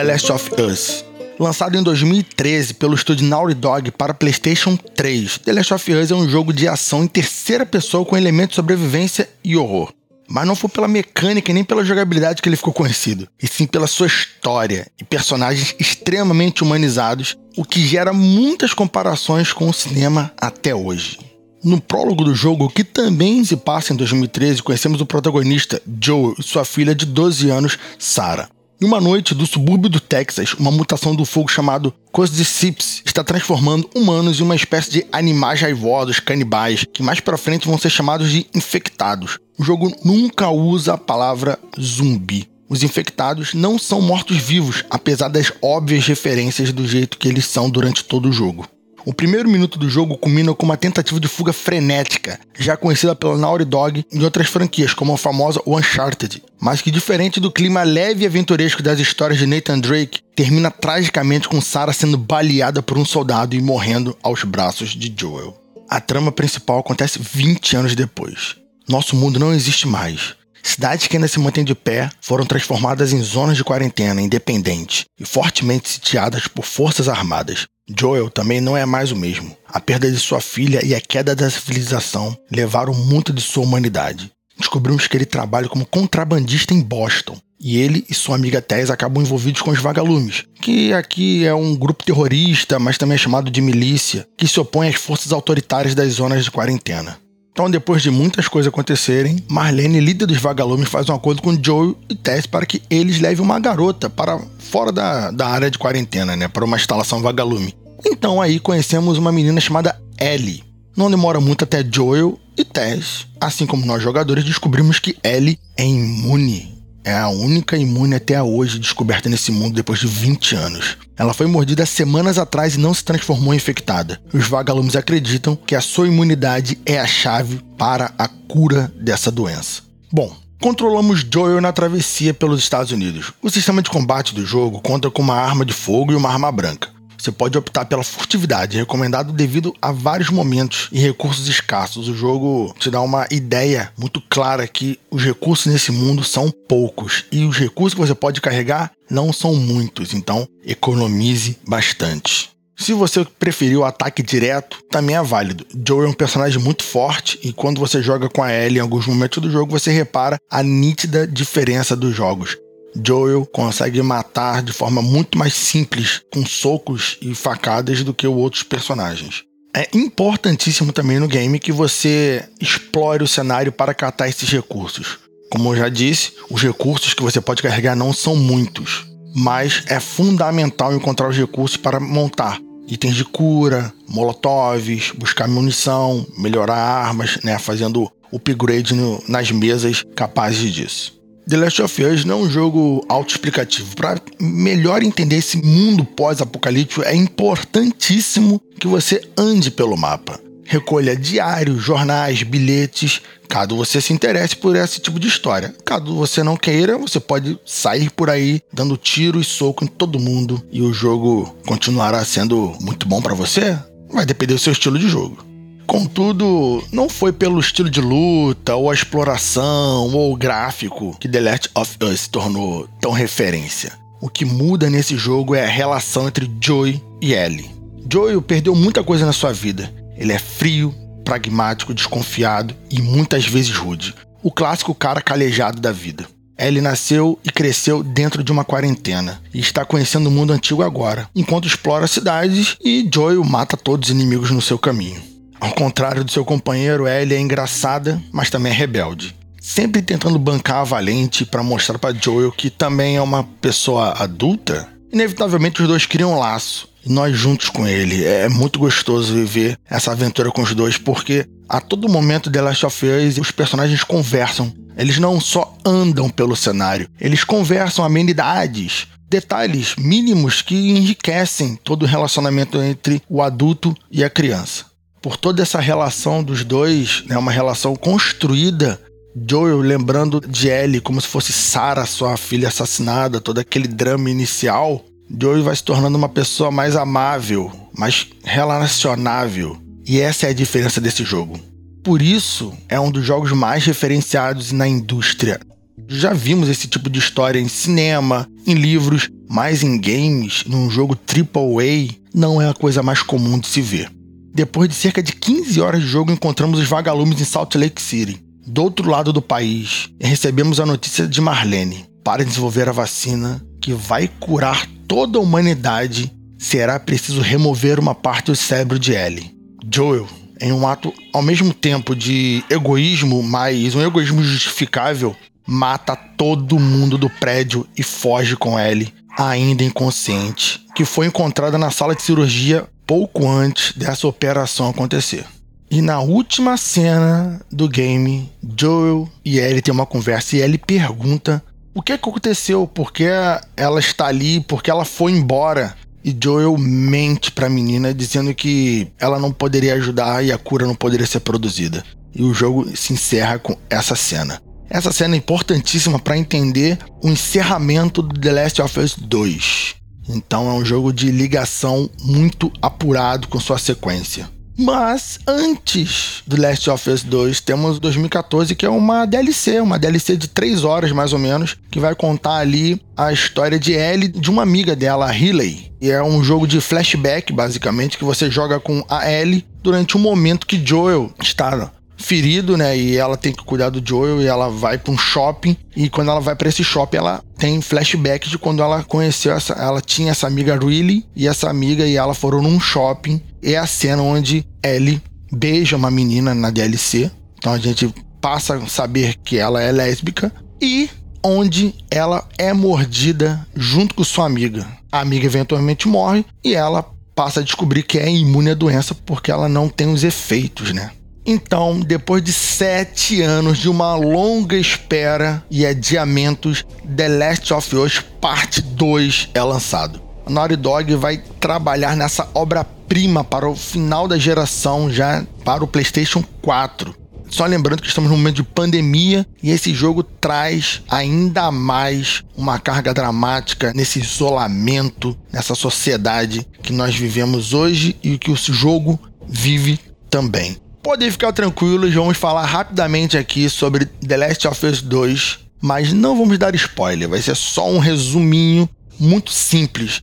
The Last of Us. Lançado em 2013 pelo estúdio Naughty Dog para PlayStation 3, The Last of Us é um jogo de ação em terceira pessoa com elementos de sobrevivência e horror. Mas não foi pela mecânica nem pela jogabilidade que ele ficou conhecido, e sim pela sua história e personagens extremamente humanizados, o que gera muitas comparações com o cinema até hoje. No prólogo do jogo, que também se passa em 2013, conhecemos o protagonista, Joe, e sua filha de 12 anos, Sarah. Em uma noite do subúrbio do Texas, uma mutação do fogo chamado Cosdicips está transformando humanos em uma espécie de animais raivosos, canibais, que mais para frente vão ser chamados de infectados. O jogo nunca usa a palavra zumbi. Os infectados não são mortos-vivos, apesar das óbvias referências do jeito que eles são durante todo o jogo. O primeiro minuto do jogo culmina com uma tentativa de fuga frenética, já conhecida pela Naughty Dog em outras franquias, como a famosa Uncharted, mas que diferente do clima leve e aventuresco das histórias de Nathan Drake, termina tragicamente com Sarah sendo baleada por um soldado e morrendo aos braços de Joel. A trama principal acontece 20 anos depois. Nosso mundo não existe mais. Cidades que ainda se mantêm de pé foram transformadas em zonas de quarentena independente e fortemente sitiadas por forças armadas. Joel também não é mais o mesmo. A perda de sua filha e a queda da civilização levaram muito de sua humanidade. Descobrimos que ele trabalha como contrabandista em Boston. E ele e sua amiga Tess acabam envolvidos com os vagalumes, que aqui é um grupo terrorista, mas também é chamado de milícia, que se opõe às forças autoritárias das zonas de quarentena. Então, depois de muitas coisas acontecerem, Marlene, líder dos vagalumes, faz um acordo com Joe e Tess para que eles levem uma garota para fora da, da área de quarentena, né? Para uma instalação vagalume. Então aí conhecemos uma menina chamada Ellie. Não demora muito até Joel e Tess, assim como nós jogadores, descobrimos que Ellie é imune. É a única imune até hoje descoberta nesse mundo depois de 20 anos. Ela foi mordida semanas atrás e não se transformou em infectada. Os vagalumes acreditam que a sua imunidade é a chave para a cura dessa doença. Bom, controlamos Joel na travessia pelos Estados Unidos. O sistema de combate do jogo conta com uma arma de fogo e uma arma branca. Você pode optar pela furtividade, recomendado devido a vários momentos e recursos escassos. O jogo te dá uma ideia muito clara que os recursos nesse mundo são poucos e os recursos que você pode carregar não são muitos, então economize bastante. Se você preferiu o ataque direto, também é válido. Joe é um personagem muito forte e quando você joga com a Ellie em alguns momentos do jogo, você repara a nítida diferença dos jogos. Joel consegue matar de forma muito mais simples, com socos e facadas, do que os outros personagens. É importantíssimo também no game que você explore o cenário para catar esses recursos. Como eu já disse, os recursos que você pode carregar não são muitos, mas é fundamental encontrar os recursos para montar itens de cura, molotovs, buscar munição, melhorar armas, né, fazendo upgrade no, nas mesas capazes disso. The Last of Us não é um jogo autoexplicativo. Para melhor entender esse mundo pós-apocalíptico, é importantíssimo que você ande pelo mapa. Recolha diários, jornais, bilhetes, caso você se interesse por esse tipo de história. Caso você não queira, você pode sair por aí dando tiro e soco em todo mundo e o jogo continuará sendo muito bom para você. Vai depender do seu estilo de jogo. Contudo, não foi pelo estilo de luta, ou a exploração, ou o gráfico que The Last of Us se tornou tão referência. O que muda nesse jogo é a relação entre Joey e Ellie. Joey perdeu muita coisa na sua vida. Ele é frio, pragmático, desconfiado e muitas vezes rude. O clássico cara calejado da vida. Ellie nasceu e cresceu dentro de uma quarentena e está conhecendo o mundo antigo agora, enquanto explora cidades e Joel mata todos os inimigos no seu caminho. Ao contrário do seu companheiro, Ellie é engraçada, mas também é rebelde. Sempre tentando bancar a Valente para mostrar para Joel que também é uma pessoa adulta. Inevitavelmente os dois criam um laço, e nós juntos com ele. É muito gostoso viver essa aventura com os dois, porque a todo momento The Last of Us os personagens conversam. Eles não só andam pelo cenário, eles conversam amenidades, detalhes mínimos que enriquecem todo o relacionamento entre o adulto e a criança por toda essa relação dos dois, né, uma relação construída. Joel lembrando de Ellie como se fosse Sarah, sua filha assassinada, todo aquele drama inicial. Joel vai se tornando uma pessoa mais amável, mais relacionável. E essa é a diferença desse jogo. Por isso, é um dos jogos mais referenciados na indústria. Já vimos esse tipo de história em cinema, em livros, mas em games, num jogo AAA, não é a coisa mais comum de se ver. Depois de cerca de 15 horas de jogo, encontramos os vagalumes em Salt Lake City, do outro lado do país, e recebemos a notícia de Marlene para desenvolver a vacina que vai curar toda a humanidade. Será preciso remover uma parte do cérebro de Ellie. Joel, em um ato ao mesmo tempo de egoísmo, mas um egoísmo justificável, mata todo mundo do prédio e foge com Ellie, ainda inconsciente, que foi encontrada na sala de cirurgia pouco antes dessa operação acontecer. E na última cena do game, Joel e Ellie têm uma conversa e Ellie pergunta o que aconteceu, por que ela está ali, por que ela foi embora. E Joel mente para a menina dizendo que ela não poderia ajudar e a cura não poderia ser produzida. E o jogo se encerra com essa cena. Essa cena é importantíssima para entender o encerramento do The Last of Us 2. Então é um jogo de ligação muito apurado com sua sequência. Mas antes do Last of Us 2, temos 2014, que é uma DLC, uma DLC de 3 horas mais ou menos, que vai contar ali a história de Ellie, de uma amiga dela, Riley. E é um jogo de flashback, basicamente, que você joga com a Ellie durante um momento que Joel está ferido, né? E ela tem que cuidar do Joel e ela vai para um shopping. E quando ela vai para esse shopping, ela tem flashback de quando ela conheceu essa. Ela tinha essa amiga Riley e essa amiga e ela foram num shopping. É a cena onde Ellie beija uma menina na DLC. Então a gente passa a saber que ela é lésbica. E onde ela é mordida junto com sua amiga. A amiga eventualmente morre e ela passa a descobrir que é imune à doença porque ela não tem os efeitos, né? Então, depois de sete anos de uma longa espera e adiamentos, The Last of Us Parte 2 é lançado. A Naughty Dog vai trabalhar nessa obra-prima para o final da geração, já para o PlayStation 4. Só lembrando que estamos num momento de pandemia e esse jogo traz ainda mais uma carga dramática nesse isolamento, nessa sociedade que nós vivemos hoje e que o jogo vive também podem ficar tranquilos, vamos falar rapidamente aqui sobre The Last of Us 2, mas não vamos dar spoiler, vai ser só um resuminho muito simples.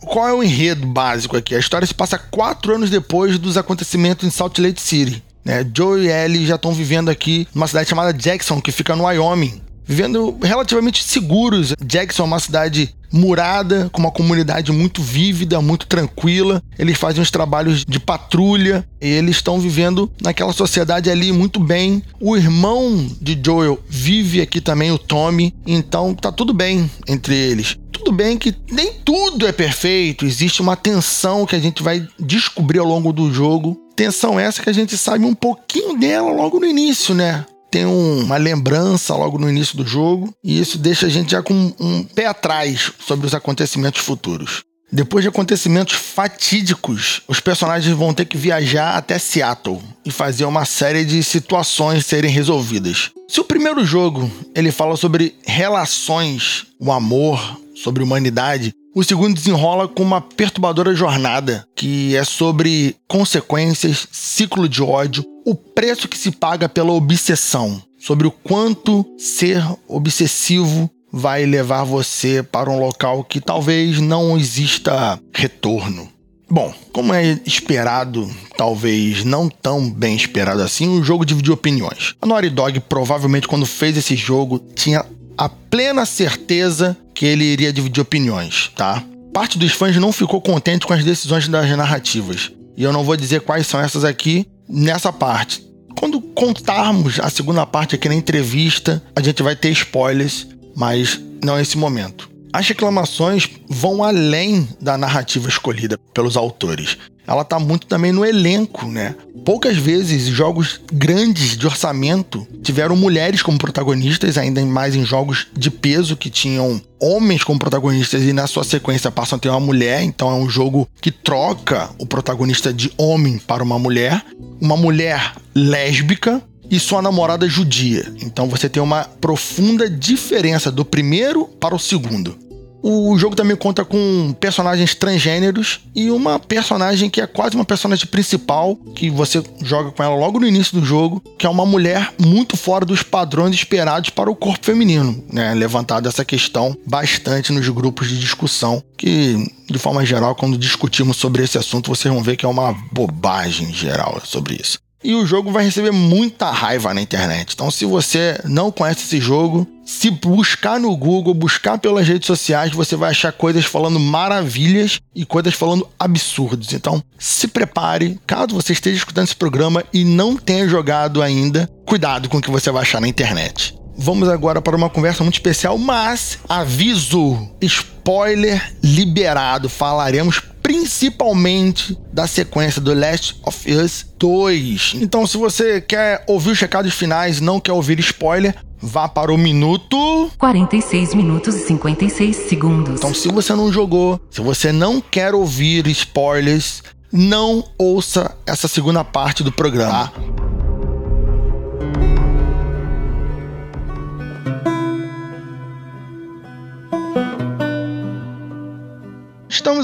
Qual é o enredo básico aqui? A história se passa quatro anos depois dos acontecimentos em Salt Lake City. Né? Joe e Ellie já estão vivendo aqui numa cidade chamada Jackson, que fica no Wyoming vivendo relativamente seguros. Jackson é uma cidade murada, com uma comunidade muito vívida, muito tranquila. Eles fazem uns trabalhos de patrulha eles estão vivendo naquela sociedade ali muito bem. O irmão de Joel vive aqui também, o Tommy, então tá tudo bem entre eles. Tudo bem que nem tudo é perfeito, existe uma tensão que a gente vai descobrir ao longo do jogo. Tensão essa que a gente sabe um pouquinho dela logo no início, né? Tem um, uma lembrança logo no início do jogo, e isso deixa a gente já com um pé atrás sobre os acontecimentos futuros. Depois de acontecimentos fatídicos, os personagens vão ter que viajar até Seattle e fazer uma série de situações serem resolvidas. Se o primeiro jogo ele fala sobre relações, o amor, sobre humanidade, o segundo desenrola com uma perturbadora jornada, que é sobre consequências, ciclo de ódio, o preço que se paga pela obsessão, sobre o quanto ser obsessivo vai levar você para um local que talvez não exista retorno. Bom, como é esperado, talvez não tão bem esperado assim, o jogo dividiu opiniões. A Naughty Dog provavelmente quando fez esse jogo tinha a plena certeza que ele iria dividir opiniões, tá? Parte dos fãs não ficou contente com as decisões das narrativas. E eu não vou dizer quais são essas aqui nessa parte. Quando contarmos a segunda parte aqui na entrevista, a gente vai ter spoilers, mas não é esse momento. As reclamações vão além da narrativa escolhida pelos autores. Ela tá muito também no elenco, né? Poucas vezes jogos grandes de orçamento tiveram mulheres como protagonistas, ainda mais em jogos de peso que tinham homens como protagonistas e na sua sequência passam a ter uma mulher, então é um jogo que troca o protagonista de homem para uma mulher, uma mulher lésbica e sua namorada judia. Então você tem uma profunda diferença do primeiro para o segundo. O jogo também conta com personagens transgêneros e uma personagem que é quase uma personagem principal, que você joga com ela logo no início do jogo, que é uma mulher muito fora dos padrões esperados para o corpo feminino, né? Levantado essa questão bastante nos grupos de discussão, que de forma geral, quando discutimos sobre esse assunto, vocês vão ver que é uma bobagem geral sobre isso. E o jogo vai receber muita raiva na internet. Então, se você não conhece esse jogo, se buscar no Google, buscar pelas redes sociais, você vai achar coisas falando maravilhas e coisas falando absurdos. Então, se prepare, caso você esteja escutando esse programa e não tenha jogado ainda, cuidado com o que você vai achar na internet. Vamos agora para uma conversa muito especial, mas aviso, spoiler liberado. Falaremos principalmente da sequência do Last of Us 2. Então, se você quer ouvir os recados finais, não quer ouvir spoiler, vá para o minuto 46 minutos e 56 segundos. Então, se você não jogou, se você não quer ouvir spoilers, não ouça essa segunda parte do programa.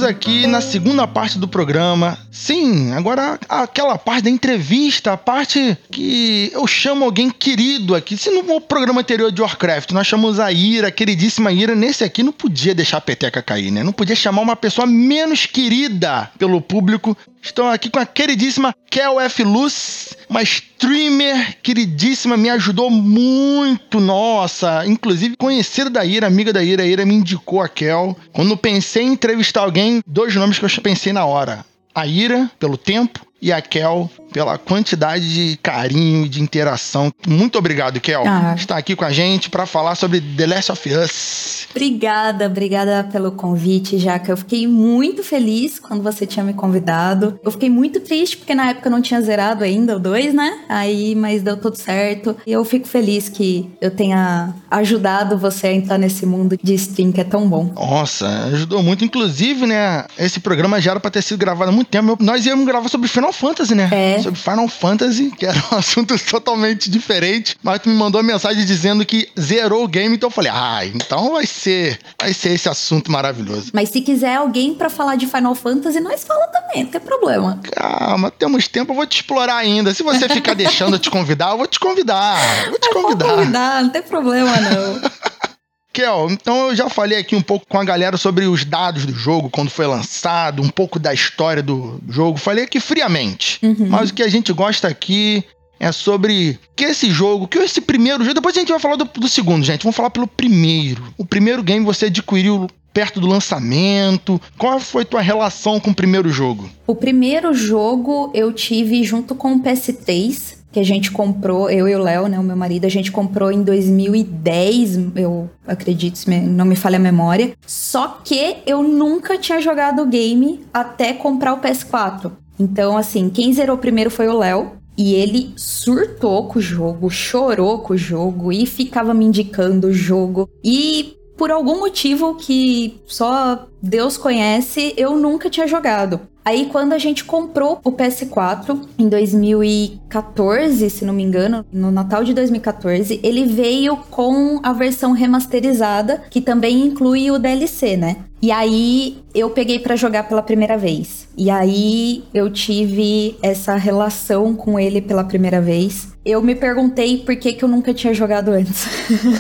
Aqui na segunda parte do programa. Sim, agora aquela parte da entrevista, a parte que eu chamo alguém querido aqui. Se no programa anterior de Warcraft nós chamamos a Ira, a queridíssima Ira, nesse aqui não podia deixar a peteca cair, né? Não podia chamar uma pessoa menos querida pelo público Estou aqui com a queridíssima Kel F. Luz, uma streamer queridíssima, me ajudou muito, nossa. Inclusive, conhecida da Ira, amiga da Ira, a Ira me indicou a Kel. Quando pensei em entrevistar alguém, dois nomes que eu pensei na hora. A Ira, pelo tempo, e a Kel pela quantidade de carinho e de interação. Muito obrigado, Kel, ah. estar aqui com a gente para falar sobre The Last of Us. Obrigada, obrigada pelo convite, Jaca. Eu fiquei muito feliz quando você tinha me convidado. Eu fiquei muito triste porque na época eu não tinha zerado ainda o 2, né? Aí, mas deu tudo certo. E eu fico feliz que eu tenha ajudado você a entrar nesse mundo de stream que é tão bom. Nossa, ajudou muito. Inclusive, né? Esse programa já era pra ter sido gravado há muito tempo. Nós íamos gravar sobre Final Fantasy, né? É. Sobre Final Fantasy, que era um assunto totalmente diferente. Mas tu me mandou uma mensagem dizendo que zerou o game, então eu falei, ah, então vai ser, vai ser esse assunto maravilhoso. Mas se quiser alguém para falar de Final Fantasy, nós fala também, não tem problema. Calma, temos tempo, eu vou te explorar ainda. Se você ficar deixando eu te convidar, eu vou te convidar. Vou te convidar. Vou convidar, não tem problema não. Kel, então eu já falei aqui um pouco com a galera sobre os dados do jogo, quando foi lançado, um pouco da história do jogo. Falei aqui friamente. Uhum. Mas o que a gente gosta aqui é sobre que esse jogo, que esse primeiro jogo. Depois a gente vai falar do, do segundo, gente. Vamos falar pelo primeiro. O primeiro game você adquiriu perto do lançamento? Qual foi tua relação com o primeiro jogo? O primeiro jogo eu tive junto com o PS3 que a gente comprou, eu e o Léo, né, o meu marido, a gente comprou em 2010, eu acredito, se não me falha a memória. Só que eu nunca tinha jogado o game até comprar o PS4. Então, assim, quem zerou primeiro foi o Léo. E ele surtou com o jogo, chorou com o jogo e ficava me indicando o jogo. E por algum motivo que só Deus conhece, eu nunca tinha jogado. Aí quando a gente comprou o PS4 em 2014, se não me engano, no Natal de 2014, ele veio com a versão remasterizada, que também inclui o DLC, né? E aí eu peguei para jogar pela primeira vez. E aí eu tive essa relação com ele pela primeira vez. Eu me perguntei por que, que eu nunca tinha jogado antes.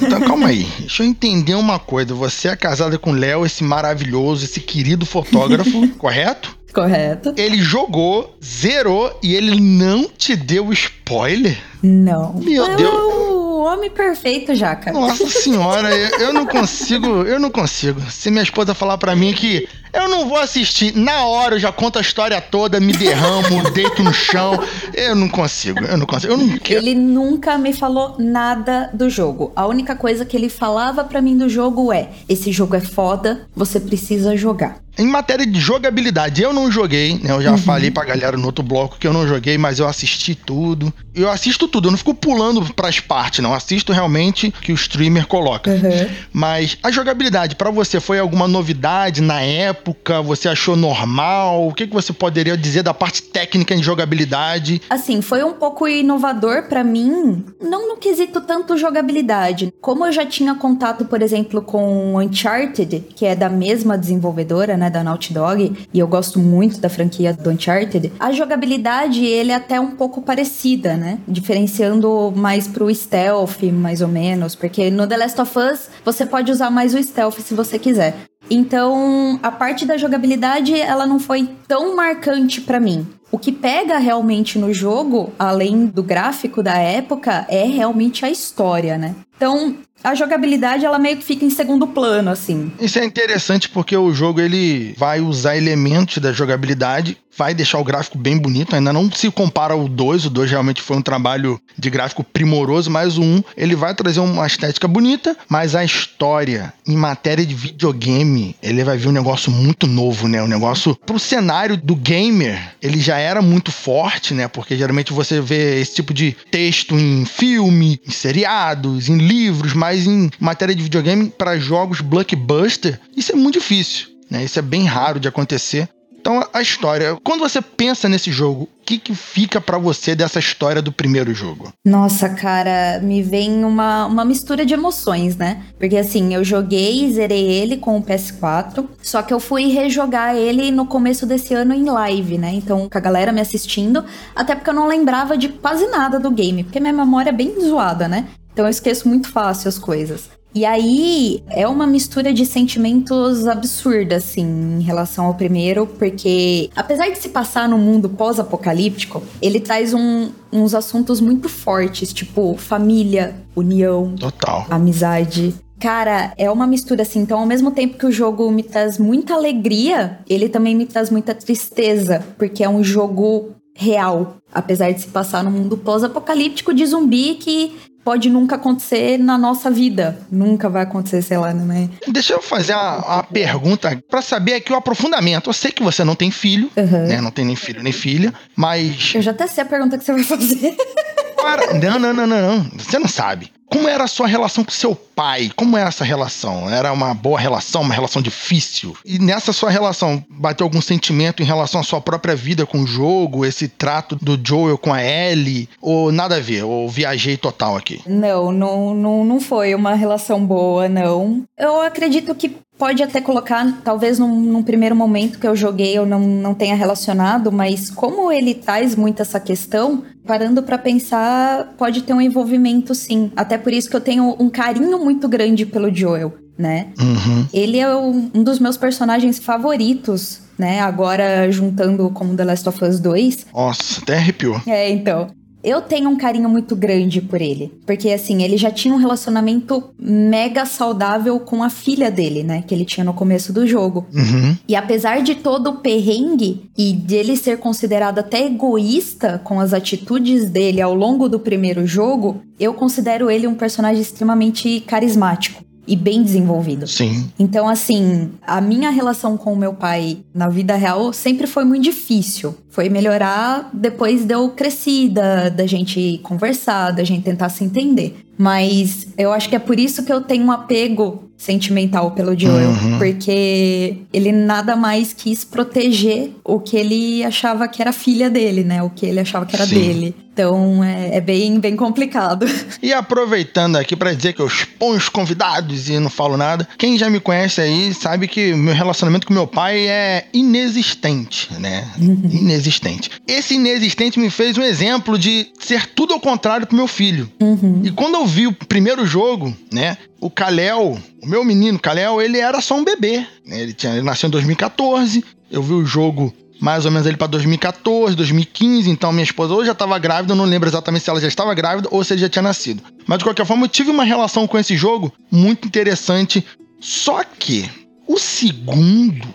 Então calma aí, deixa eu entender uma coisa. Você é casada com o Léo, esse maravilhoso, esse querido fotógrafo, correto? Correto. Ele jogou, zerou e ele não te deu spoiler? Não. Meu é Deus. O homem perfeito, Jaca. Nossa senhora, eu, eu não consigo, eu não consigo. Se minha esposa falar para mim que eu não vou assistir, na hora eu já conto a história toda, me derramo, deito no chão. Eu não consigo, eu não consigo. Eu não quero. Ele nunca me falou nada do jogo. A única coisa que ele falava para mim do jogo é: esse jogo é foda, você precisa jogar. Em matéria de jogabilidade, eu não joguei, né? Eu já uhum. falei pra galera no outro bloco que eu não joguei, mas eu assisti tudo. Eu assisto tudo, eu não fico pulando pras partes, não. Eu assisto realmente que o streamer coloca. Uhum. Mas a jogabilidade, para você, foi alguma novidade na época? Você achou normal? O que, que você poderia dizer da parte técnica em jogabilidade? Assim, foi um pouco inovador para mim, não no quesito tanto jogabilidade. Como eu já tinha contato, por exemplo, com Uncharted, que é da mesma desenvolvedora, né? Da Naughty Dog, e eu gosto muito da franquia do Uncharted, a jogabilidade ele é até um pouco parecida, né? Diferenciando mais pro stealth, mais ou menos, porque no The Last of Us você pode usar mais o stealth se você quiser. Então, a parte da jogabilidade, ela não foi tão marcante para mim. O que pega realmente no jogo, além do gráfico da época, é realmente a história, né? Então, a jogabilidade ela meio que fica em segundo plano, assim. Isso é interessante porque o jogo ele vai usar elementos da jogabilidade, vai deixar o gráfico bem bonito, ainda não se compara ao 2, o 2 realmente foi um trabalho de gráfico primoroso, mas o 1 ele vai trazer uma estética bonita, mas a história em matéria de videogame, ele vai vir um negócio muito novo, né? Um negócio pro cenário do gamer, ele já era muito forte, né? Porque geralmente você vê esse tipo de texto em filme, em seriados, em livros, mas mas em matéria de videogame, para jogos blockbuster, isso é muito difícil. Né? Isso é bem raro de acontecer. Então, a história. Quando você pensa nesse jogo, o que, que fica para você dessa história do primeiro jogo? Nossa, cara, me vem uma, uma mistura de emoções, né? Porque assim, eu joguei e zerei ele com o PS4, só que eu fui rejogar ele no começo desse ano em live, né? Então, com a galera me assistindo, até porque eu não lembrava de quase nada do game, porque minha memória é bem zoada, né? Então eu esqueço muito fácil as coisas. E aí é uma mistura de sentimentos absurda, assim, em relação ao primeiro, porque apesar de se passar no mundo pós-apocalíptico, ele traz um, uns assuntos muito fortes, tipo família, união, Total. amizade. Cara, é uma mistura assim. Então, ao mesmo tempo que o jogo me traz muita alegria, ele também me traz muita tristeza, porque é um jogo real, apesar de se passar no mundo pós-apocalíptico de zumbi que pode nunca acontecer na nossa vida. Nunca vai acontecer, sei lá, né? Deixa eu fazer uma, pergunta para saber aqui o aprofundamento. Eu sei que você não tem filho, uhum. né? Não tem nem filho nem filha, mas. Eu já até sei a pergunta que você vai fazer. Para... Não, não, não, não, não. Você não sabe. Como era a sua relação com seu pai? Como era essa relação? Era uma boa relação, uma relação difícil? E nessa sua relação, bateu algum sentimento em relação à sua própria vida com o jogo, esse trato do Joel com a Ellie? Ou nada a ver? Ou viajei total aqui? Não, não, não, não foi uma relação boa, não. Eu acredito que pode até colocar, talvez num, num, primeiro momento que eu joguei eu não, não tenha relacionado, mas como ele traz muito essa questão, parando para pensar, pode ter um envolvimento sim. Até por isso que eu tenho um carinho muito grande pelo Joel, né? Uhum. Ele é um, um dos meus personagens favoritos né? Agora juntando com The Last of Us 2. Nossa, até arrepiou. É, então. Eu tenho um carinho muito grande por ele, porque assim, ele já tinha um relacionamento mega saudável com a filha dele, né, que ele tinha no começo do jogo. Uhum. E apesar de todo o perrengue e dele ser considerado até egoísta com as atitudes dele ao longo do primeiro jogo, eu considero ele um personagem extremamente carismático e bem desenvolvido. Sim. Então, assim, a minha relação com o meu pai na vida real sempre foi muito difícil. Foi melhorar depois de eu crescida, da gente conversar, da gente tentar se entender. Mas eu acho que é por isso que eu tenho um apego sentimental pelo Joel, uhum. porque ele nada mais quis proteger o que ele achava que era filha dele, né? O que ele achava que era Sim. dele. Então é, é, bem, bem complicado. E aproveitando aqui para dizer que eu exponho os convidados e não falo nada, quem já me conhece aí sabe que meu relacionamento com meu pai é inexistente, né? Uhum. Inexistente. Esse inexistente me fez um exemplo de ser tudo ao contrário pro meu filho. Uhum. E quando eu vi o primeiro jogo, né? O Kalel, o meu menino Kalel, ele era só um bebê. Né? Ele, tinha, ele nasceu em 2014. Eu vi o jogo mais ou menos ele para 2014, 2015. Então minha esposa ou já estava grávida, eu não lembro exatamente se ela já estava grávida ou se ele já tinha nascido. Mas de qualquer forma, eu tive uma relação com esse jogo muito interessante. Só que o segundo,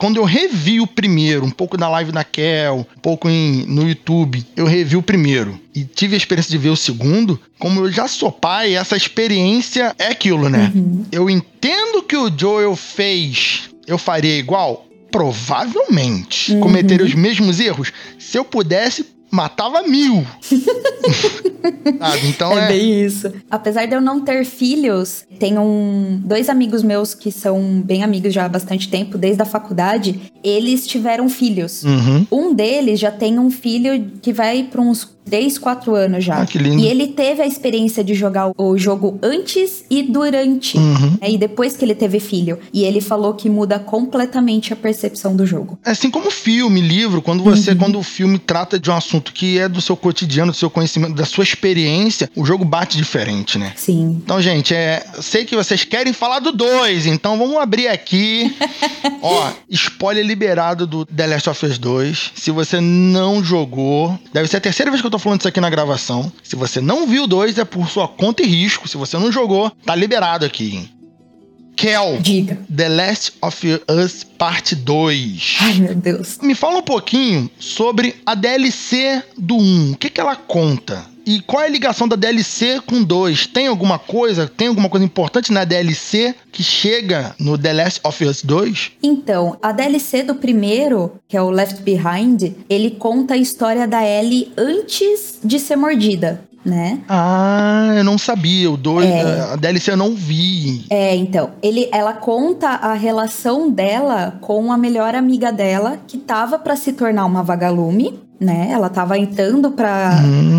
quando eu revi o primeiro, um pouco na live da Kel, um pouco em, no YouTube, eu revi o primeiro e tive a experiência de ver o segundo, como eu já sou pai, essa experiência é aquilo, né? Uhum. Eu entendo que o Joel fez, eu faria igual? provavelmente cometeria os mesmos erros. Se eu pudesse, matava mil. Sabe? Então é, é, bem isso. Apesar de eu não ter filhos, tenho um, dois amigos meus que são bem amigos já há bastante tempo, desde a faculdade. Eles tiveram filhos. Uhum. Um deles já tem um filho que vai para uns 3, 4 anos já. Ah, que lindo. E ele teve a experiência de jogar o jogo antes e durante. Uhum. né, E depois que ele teve filho. E ele falou que muda completamente a percepção do jogo. É assim como filme, livro, quando você, quando o filme trata de um assunto que é do seu cotidiano, do seu conhecimento, da sua experiência, o jogo bate diferente, né? Sim. Então, gente, é, sei que vocês querem falar do 2, então vamos abrir aqui. Ó, spoiler liberado do The Last of Us 2. Se você não jogou, deve ser a terceira vez que eu tô falando isso aqui na gravação. Se você não viu o 2, é por sua conta e risco. Se você não jogou, tá liberado aqui. hein? Kel, Diga. The Last of Us Parte 2. Ai, meu Deus. Me fala um pouquinho sobre a DLC do 1. O que, que ela conta? E qual é a ligação da DLC com 2? Tem alguma coisa, tem alguma coisa importante na DLC que chega no The Last of Us 2? Então, a DLC do primeiro, que é o Left Behind, ele conta a história da Ellie antes de ser mordida, né? Ah, eu não sabia. O 2, É. a DLC eu não vi. É, então, ele, ela conta a relação dela com a melhor amiga dela, que tava pra se tornar uma vagalume, né? Ela tava entrando pra,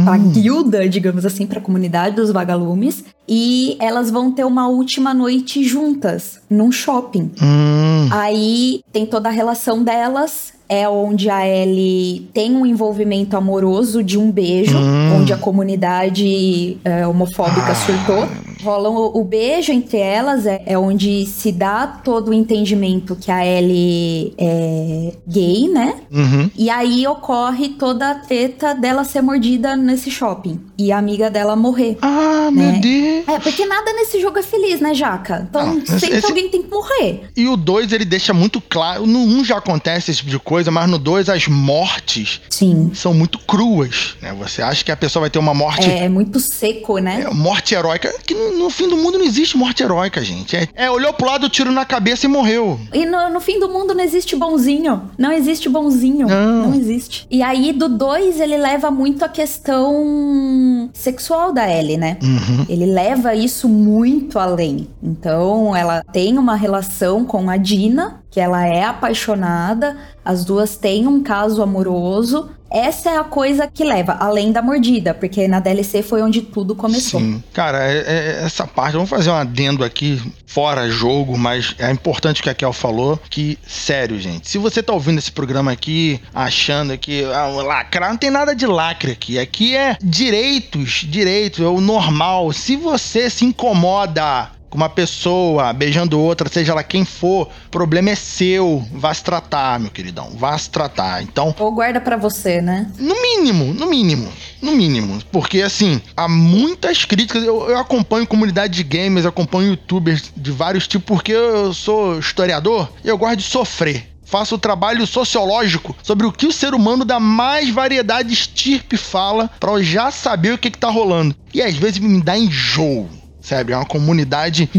pra guilda, digamos assim, pra comunidade dos vagalumes. E elas vão ter uma última noite juntas, num shopping. Hum, Aí tem toda a relação delas. É onde a Ellie tem um envolvimento amoroso de um beijo, onde a comunidade é, homofóbica surtou. Rola o, o beijo entre elas, é, é onde se dá todo o entendimento que a Ellie é gay, né? uhum. E aí ocorre toda a treta dela ser mordida nesse shopping. E a amiga dela morrer. Ah, Né? meu Deus. É, porque nada nesse jogo é feliz, né, Jaca? Então Não, sempre esse- alguém tem que morrer. E o 2 ele deixa muito claro. No 1 um já acontece esse tipo de coisa, mas no 2 as mortes Sim. são muito cruas, né? Você acha que a pessoa vai ter uma morte É muito seco, né? É, morte heróica, que no, no fim do mundo não existe morte heróica, gente. É, é, olhou pro lado, tiro na cabeça e morreu. E no, no fim do mundo não existe bonzinho. Não existe bonzinho. Não. existe. E aí, do 2, ele leva muito a questão sexual da Ellie, né? Uhum. Ele leva isso muito além. Então, ela tem uma relação com a Dina, que ela é apaixonada, as duas têm um caso amoroso. Essa é a coisa que leva, além da mordida, porque na DLC foi onde tudo começou. Sim. Cara, é- é- essa parte, vamos fazer um adendo aqui, fora jogo, mas é importante que a Kel falou, que, sério, gente, se você tá ouvindo esse programa aqui, achando que ah, lacrar, não tem nada de lacre aqui. Aqui é direitos, direitos, é o normal. Se você se incomoda com uma pessoa beijando outra, seja ela quem for, o problema é seu. Vá se tratar, meu queridão. Vá se tratar. Então, Ou guarda pra você, né? no mínimo, no mínimo, no mínimo. Porque, assim, há muitas críticas. Eu, eu acompanho comunidade de gamers, acompanho youtubers de vários tipos, porque eu sou historiador e eu gosto de sofrer. Faço o trabalho sociológico sobre o que o ser humano da mais variedade estirpe fala pra eu já saber o que, que tá rolando. E às vezes me dá enjoo. Sabe? É uma comunidade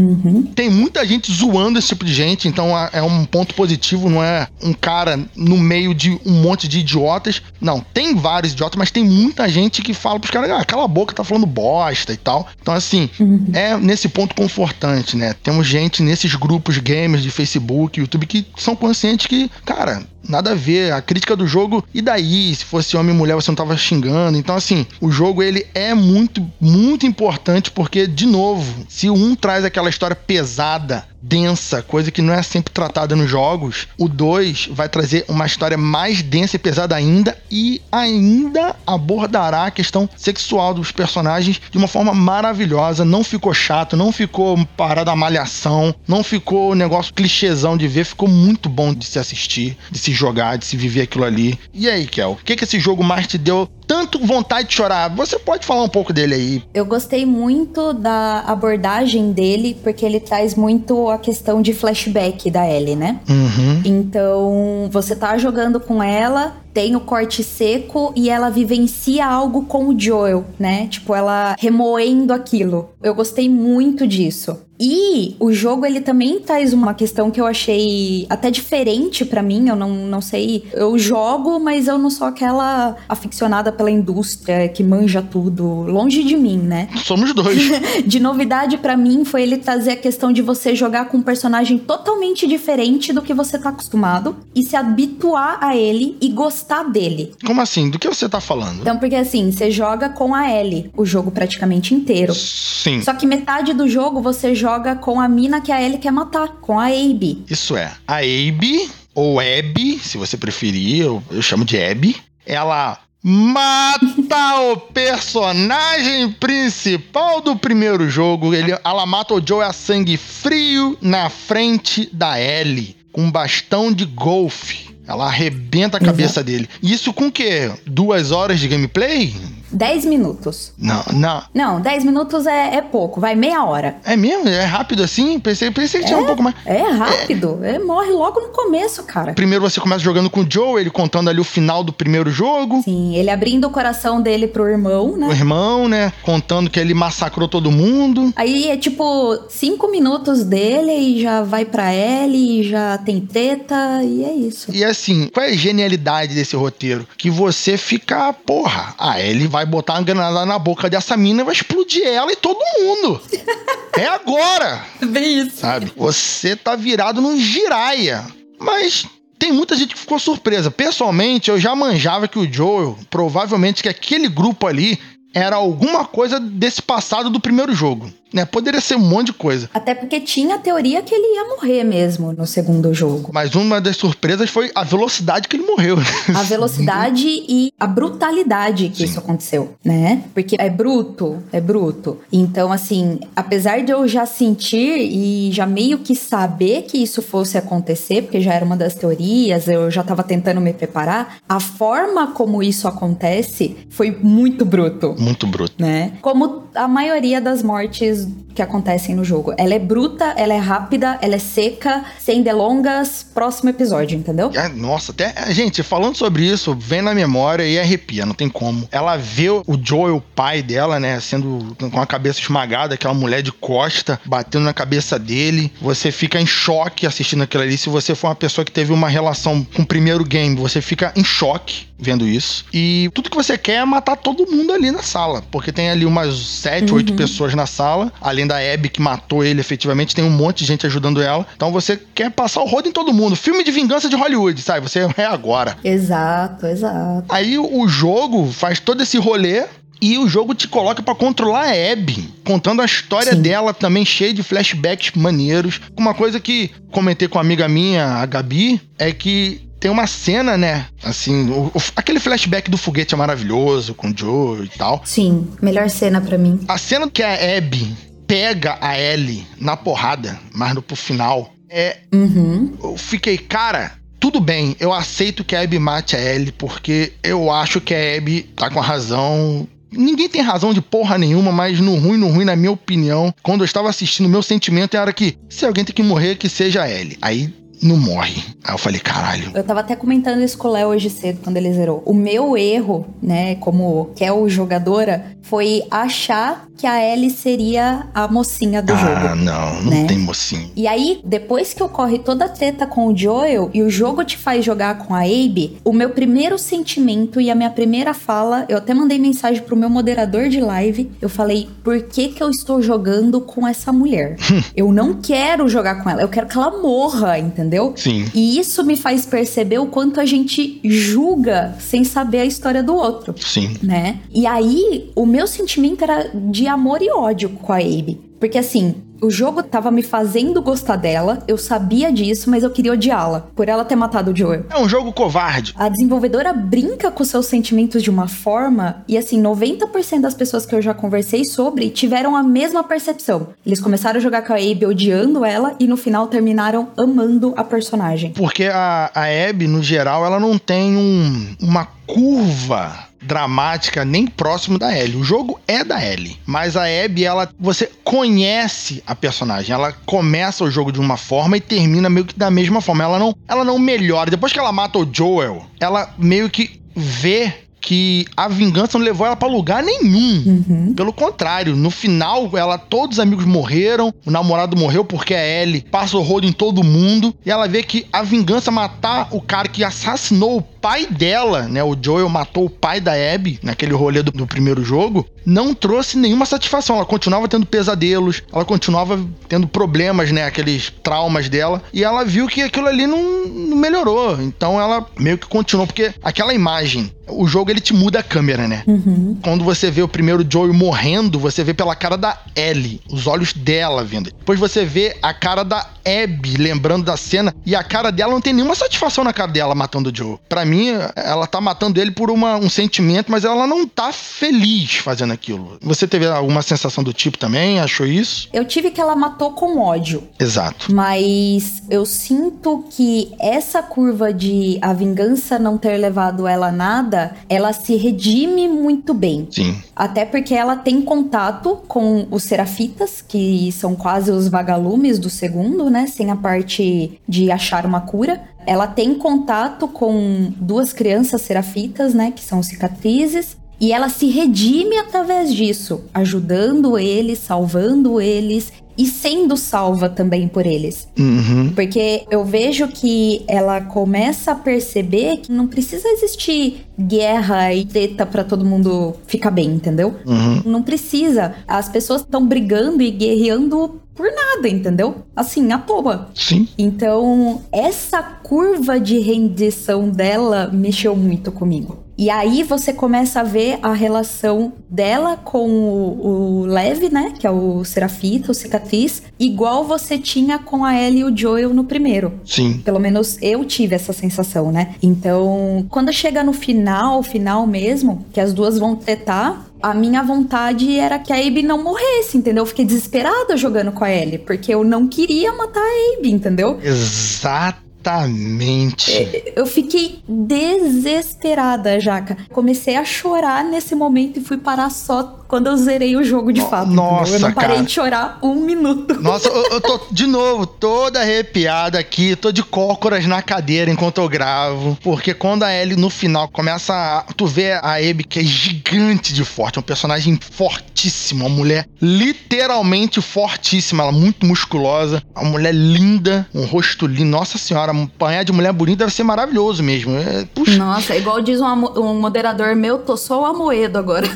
tem muita gente zoando esse tipo de gente, então é- um ponto positivo, não é um cara no meio de um monte de idiotas. Não, tem vários idiotas, mas tem muita gente que fala pros caras, ah, cala a boca, tá falando bosta e tal. Então, assim, é nesse ponto confortante, né? Temos gente nesses grupos gamers de Facebook, YouTube, que são conscientes que, cara, nada a ver. A crítica do jogo, e daí? Se fosse homem e mulher, você não tava xingando. Então, assim, o jogo ele é muito, muito importante porque, de novo, se um traz aquela história pesada, densa, coisa que não é sempre tratada nos jogos, o 2 vai trazer uma história mais densa e pesada ainda e ainda abordará a questão sexual dos personagens de uma forma maravilhosa. Não ficou chato, não ficou parada malhação, não ficou negócio clichêzão de ver, ficou muito bom de se assistir, de se jogar, de se viver aquilo ali. E aí, Kel, o que, que esse jogo mais te deu tanto vontade de chorar? Você pode falar um pouco dele aí. Eu gostei muito da abordagem dele, porque ele traz muito a questão de flashback da Ellie, né? Uhum. Então, você tá jogando com ela tem o corte seco e ela vivencia algo com o Joel, né? Tipo, ela remoendo aquilo. Eu gostei muito disso. E o jogo ele também traz uma questão que eu achei até diferente para mim. Eu não, não sei. Eu jogo, mas eu não sou aquela aficionada pela indústria que manja tudo. Longe de mim, né? Somos dois. de novidade para mim foi ele trazer a questão de você jogar com um personagem totalmente diferente do que você tá acostumado e se habituar a ele e gostar dele. Como assim? Do que você tá falando? Então, porque assim, você joga com a Ellie o jogo praticamente inteiro. Sim. Só que metade do jogo você joga com a mina que a Ellie quer matar, com a Abe. Isso é. A Abe, ou Abby, se você preferir, eu, eu chamo de Abby, ela mata o personagem principal do primeiro jogo. Ele, ela mata o Joe a sangue frio na frente da Ellie, com um bastão de golfe. Ela arrebenta a cabeça Exato. dele. Isso com o quê? Duas horas de gameplay? 10 minutos. Não, não. Não, 10 minutos é, é pouco, vai meia hora. É mesmo? É rápido assim? Pensei, pensei que tinha um pouco mais. É rápido, é, morre logo no começo, cara. Primeiro você começa jogando com o Joe, ele contando ali o final do primeiro jogo. Sim, ele abrindo o coração dele pro irmão, O né? irmão, né? Contando que ele massacrou todo mundo. Aí é tipo cinco minutos dele e já vai pra Ellie, e já tem treta e é isso. E assim, qual é a genialidade desse roteiro? Que você fica, porra, ah, ele vai botar uma granada na boca dessa mina e vai explodir ela e todo mundo. é agora, Bem isso. sabe? Você tá virado num giraia. Mas tem muita gente que ficou surpresa. Pessoalmente, eu já manjava que o Joel, provavelmente que aquele grupo ali era alguma coisa desse passado do primeiro jogo. Né? Poderia ser um monte de coisa. Até porque tinha a teoria que ele ia morrer mesmo no segundo jogo. Mas uma das surpresas foi a velocidade que ele morreu. A velocidade e a brutalidade que isso aconteceu, né? Porque é bruto, é bruto. Então, assim, apesar de eu já sentir e já meio que saber que isso fosse acontecer, porque já era uma das teorias, eu já tava tentando me preparar, a forma como isso acontece foi muito bruto. Muito bruto. Né? Como a maioria das mortes que acontecem no jogo. Ela é bruta, ela é rápida, ela é seca, sem delongas. Próximo episódio, entendeu? Ah, Nossa, até. Gente, falando sobre isso, vem na memória e arrepia, não tem como. Ela vê o Joel, o pai dela, né, sendo com a cabeça esmagada, aquela mulher de costa, batendo na cabeça dele. Você fica em choque assistindo aquilo ali. Se você for uma pessoa que teve uma relação com o primeiro game, você fica em choque vendo isso. E tudo que você quer é matar todo mundo ali na sala. Porque tem ali umas sete, oito pessoas na sala. Além da Abby que matou ele efetivamente, tem um monte de gente ajudando ela. Então você quer passar o rodo em todo mundo. Filme de vingança de Hollywood, sabe? Você é agora. Exato, exato. Aí o jogo faz todo esse rolê. E o jogo te coloca pra controlar a Abby, contando a história Sim. dela também, cheia de flashbacks maneiros. Uma coisa que comentei com uma amiga minha, a Gabi, é que tem uma cena, né? Assim, o- o- aquele flashback do foguete é maravilhoso, com o Joe e tal. Sim, melhor cena pra mim. A cena que a Abby pega a Ellie na porrada, mas no pro final, é. Uhum. Eu fiquei, cara, tudo bem, eu aceito que a Abby mate a Ellie, porque eu acho que a Abby tá com a razão. Ninguém tem razão de porra nenhuma, mas no ruim, no ruim, na minha opinião, quando eu estava assistindo, meu sentimento era que se alguém tem que morrer, que seja a Ellie. Aí não morre. Aí eu falei, caralho. Eu tava até comentando isso com o Léo hoje cedo, quando ele zerou. O meu erro, né, como que é o jogadora, foi achar que a Ellie seria a mocinha do ah, jogo. não, não né? tem mocinho. E aí, depois que ocorre toda a treta com o Joel e o jogo te faz jogar com a Abe, o meu primeiro sentimento e a minha primeira fala, eu até mandei mensagem pro meu moderador de live, eu falei, por que que eu estou jogando com essa mulher? eu não quero jogar com ela, eu quero que ela morra, entendeu? Sim. E isso me faz perceber o quanto a gente julga sem saber a história do outro Sim. né? E aí, o meu sentimento era de amor e ódio com a Abe. Porque assim, o jogo tava me fazendo gostar dela, eu sabia disso, mas eu queria odiá-la, por ela ter matado o Joel. É um jogo covarde. A desenvolvedora brinca com seus sentimentos de uma forma, e assim, 90% das pessoas que eu já conversei sobre tiveram a mesma percepção. Eles começaram a jogar com a Abe odiando ela e no final terminaram amando a personagem. Porque a, a Abby, no geral, ela não tem um, uma curva dramática nem próximo da Ellie. O jogo é da Ellie, mas a Abby, ela, você conhece a personagem. Ela começa o jogo de uma forma e termina meio que da mesma forma. Ela não, ela não melhora. Depois que ela mata o Joel, ela meio que vê que a vingança não levou ela para lugar nenhum. Uhum. Pelo contrário, no final, ela todos os amigos morreram, o namorado morreu porque a Ellie passa o rodo em todo mundo e ela vê que a vingança matar o cara que assassinou o pai dela, né? O Joel matou o pai da Abby naquele rolê do, do primeiro jogo, não trouxe nenhuma satisfação. Ela continuava tendo pesadelos, ela continuava tendo problemas, né? Aqueles traumas dela. E ela viu que aquilo ali não, não melhorou. Então ela meio que continuou, porque aquela imagem o jogo ele te muda a câmera, né? Uhum. Quando você vê o primeiro Joey morrendo, você vê pela cara da Ellie, os olhos dela vindo. Depois você vê a cara da Abby lembrando da cena e a cara dela não tem nenhuma satisfação na cara dela matando o Joe. Para mim, ela tá matando ele por uma, um sentimento, mas ela não tá feliz fazendo aquilo. Você teve alguma sensação do tipo também? Achou isso? Eu tive que ela matou com ódio. Exato. Mas eu sinto que essa curva de a vingança não ter levado ela a nada, ela se redime muito bem. Sim. Até porque ela tem contato com os serafitas, que são quase os vagalumes do segundo, né? Sem a parte de achar uma cura. Ela tem contato com duas crianças serafitas, né? Que são cicatrizes. E ela se redime através disso, ajudando eles, salvando eles e sendo salva também por eles. Uhum. Porque eu vejo que ela começa a perceber que não precisa existir guerra e treta para todo mundo ficar bem, entendeu? Uhum. Não precisa. As pessoas estão brigando e guerreando por nada, entendeu? Assim, à toa. Sim. Então, essa curva de rendição dela mexeu muito comigo. E aí você começa a ver a relação dela com o, o Lev, né? Que é o Serafita, o cicatriz, igual você tinha com a Ellie e o Joel no primeiro. Sim. Pelo menos eu tive essa sensação, né? Então, quando chega no final, final mesmo, que as duas vão tretar, a minha vontade era que a Abe não morresse, entendeu? Eu fiquei desesperada jogando com a Ellie, porque eu não queria matar a Abe, entendeu? Exato. Exatamente. É, eu fiquei desesperada, Jaca. Comecei a chorar nesse momento e fui parar só quando eu zerei o jogo de fato. Nossa? Eu não parei cara. de chorar um minuto. Nossa, eu, eu tô de novo toda arrepiada aqui, tô de cócoras na cadeira enquanto eu gravo, porque quando a Ellie no final começa a, tu vê a Abby que é gigante de forte, um personagem fortíssimo, uma mulher literalmente fortíssima, ela muito musculosa, uma mulher linda, um rosto lindo, nossa senhora, apanhar de mulher bonita deve ser maravilhoso mesmo. É, puxa. Nossa, igual diz um, um moderador meu, tô só o Amoedo agora.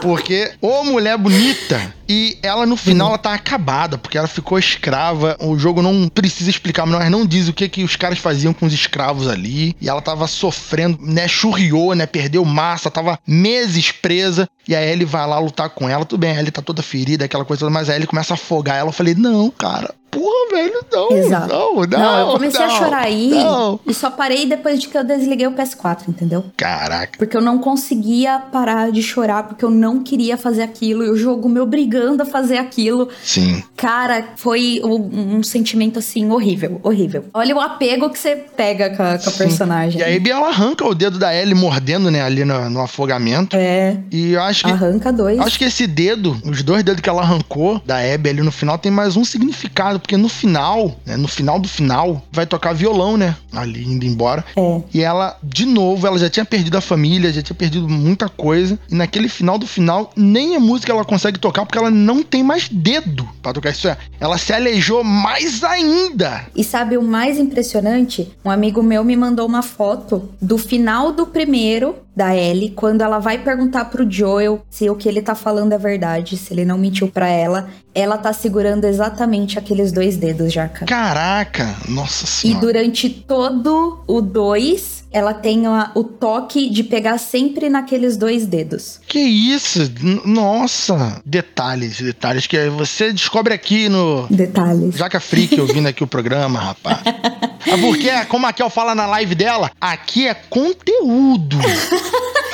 porque, ô mulher bonita, e ela no final ela tá acabada, porque ela ficou escrava. O jogo não precisa explicar, mas não diz o que que os caras faziam com os escravos ali. E ela tava sofrendo, né? Churriou, né? Perdeu massa, tava meses presa. E aí ele vai lá lutar com ela. Tudo bem, a Ellie tá toda ferida, aquela coisa toda, mas aí ele começa a afogar ela. Eu falei, não, cara, porra, velho, não, Exato. não, não. Não, eu comecei não, a chorar aí não. e só parei depois de que eu desliguei o PS4, entendeu? Caraca. Porque eu não conseguia parar de chorar, porque eu não queria fazer aquilo e o jogo me obrigando a fazer aquilo. Sim. Cara, foi um, um sentimento assim horrível, horrível. Olha o apego que você pega com a, com a personagem. E aí ela arranca o dedo da Ellie mordendo, né, ali no, no afogamento. É. E eu acho que. Arranca dois. Acho que esse dedo, os dois dedos que ela arrancou da Abby ali no final, tem mais um significado, porque no final, né, no final do final, vai tocar violão, né, ali indo embora. É. E ela, de novo, ela já tinha perdido a família, já tinha perdido muita coisa. E naquele final do final, nem a música ela consegue tocar, porque ela não tem mais dedo pra tocar. Isso é, ela se aleijou mais ainda. E sabe o mais impressionante? Um amigo meu me mandou uma foto do final do primeiro da Ellie, quando ela vai perguntar pro Joel se o que ele tá falando é verdade, se ele não mentiu pra ela. Ela tá segurando exatamente aqueles dois dedos, Jaca. Caraca, nossa E senhora. durante todo o 2, ela tem a- o toque de pegar sempre naqueles dois dedos. Que isso? Nossa! Detalhes, detalhes que você descobre aqui no Detalhes. Jaca Freak ouvindo aqui o programa, rapaz. É porque, como a Kel fala na live dela, aqui é conteúdo.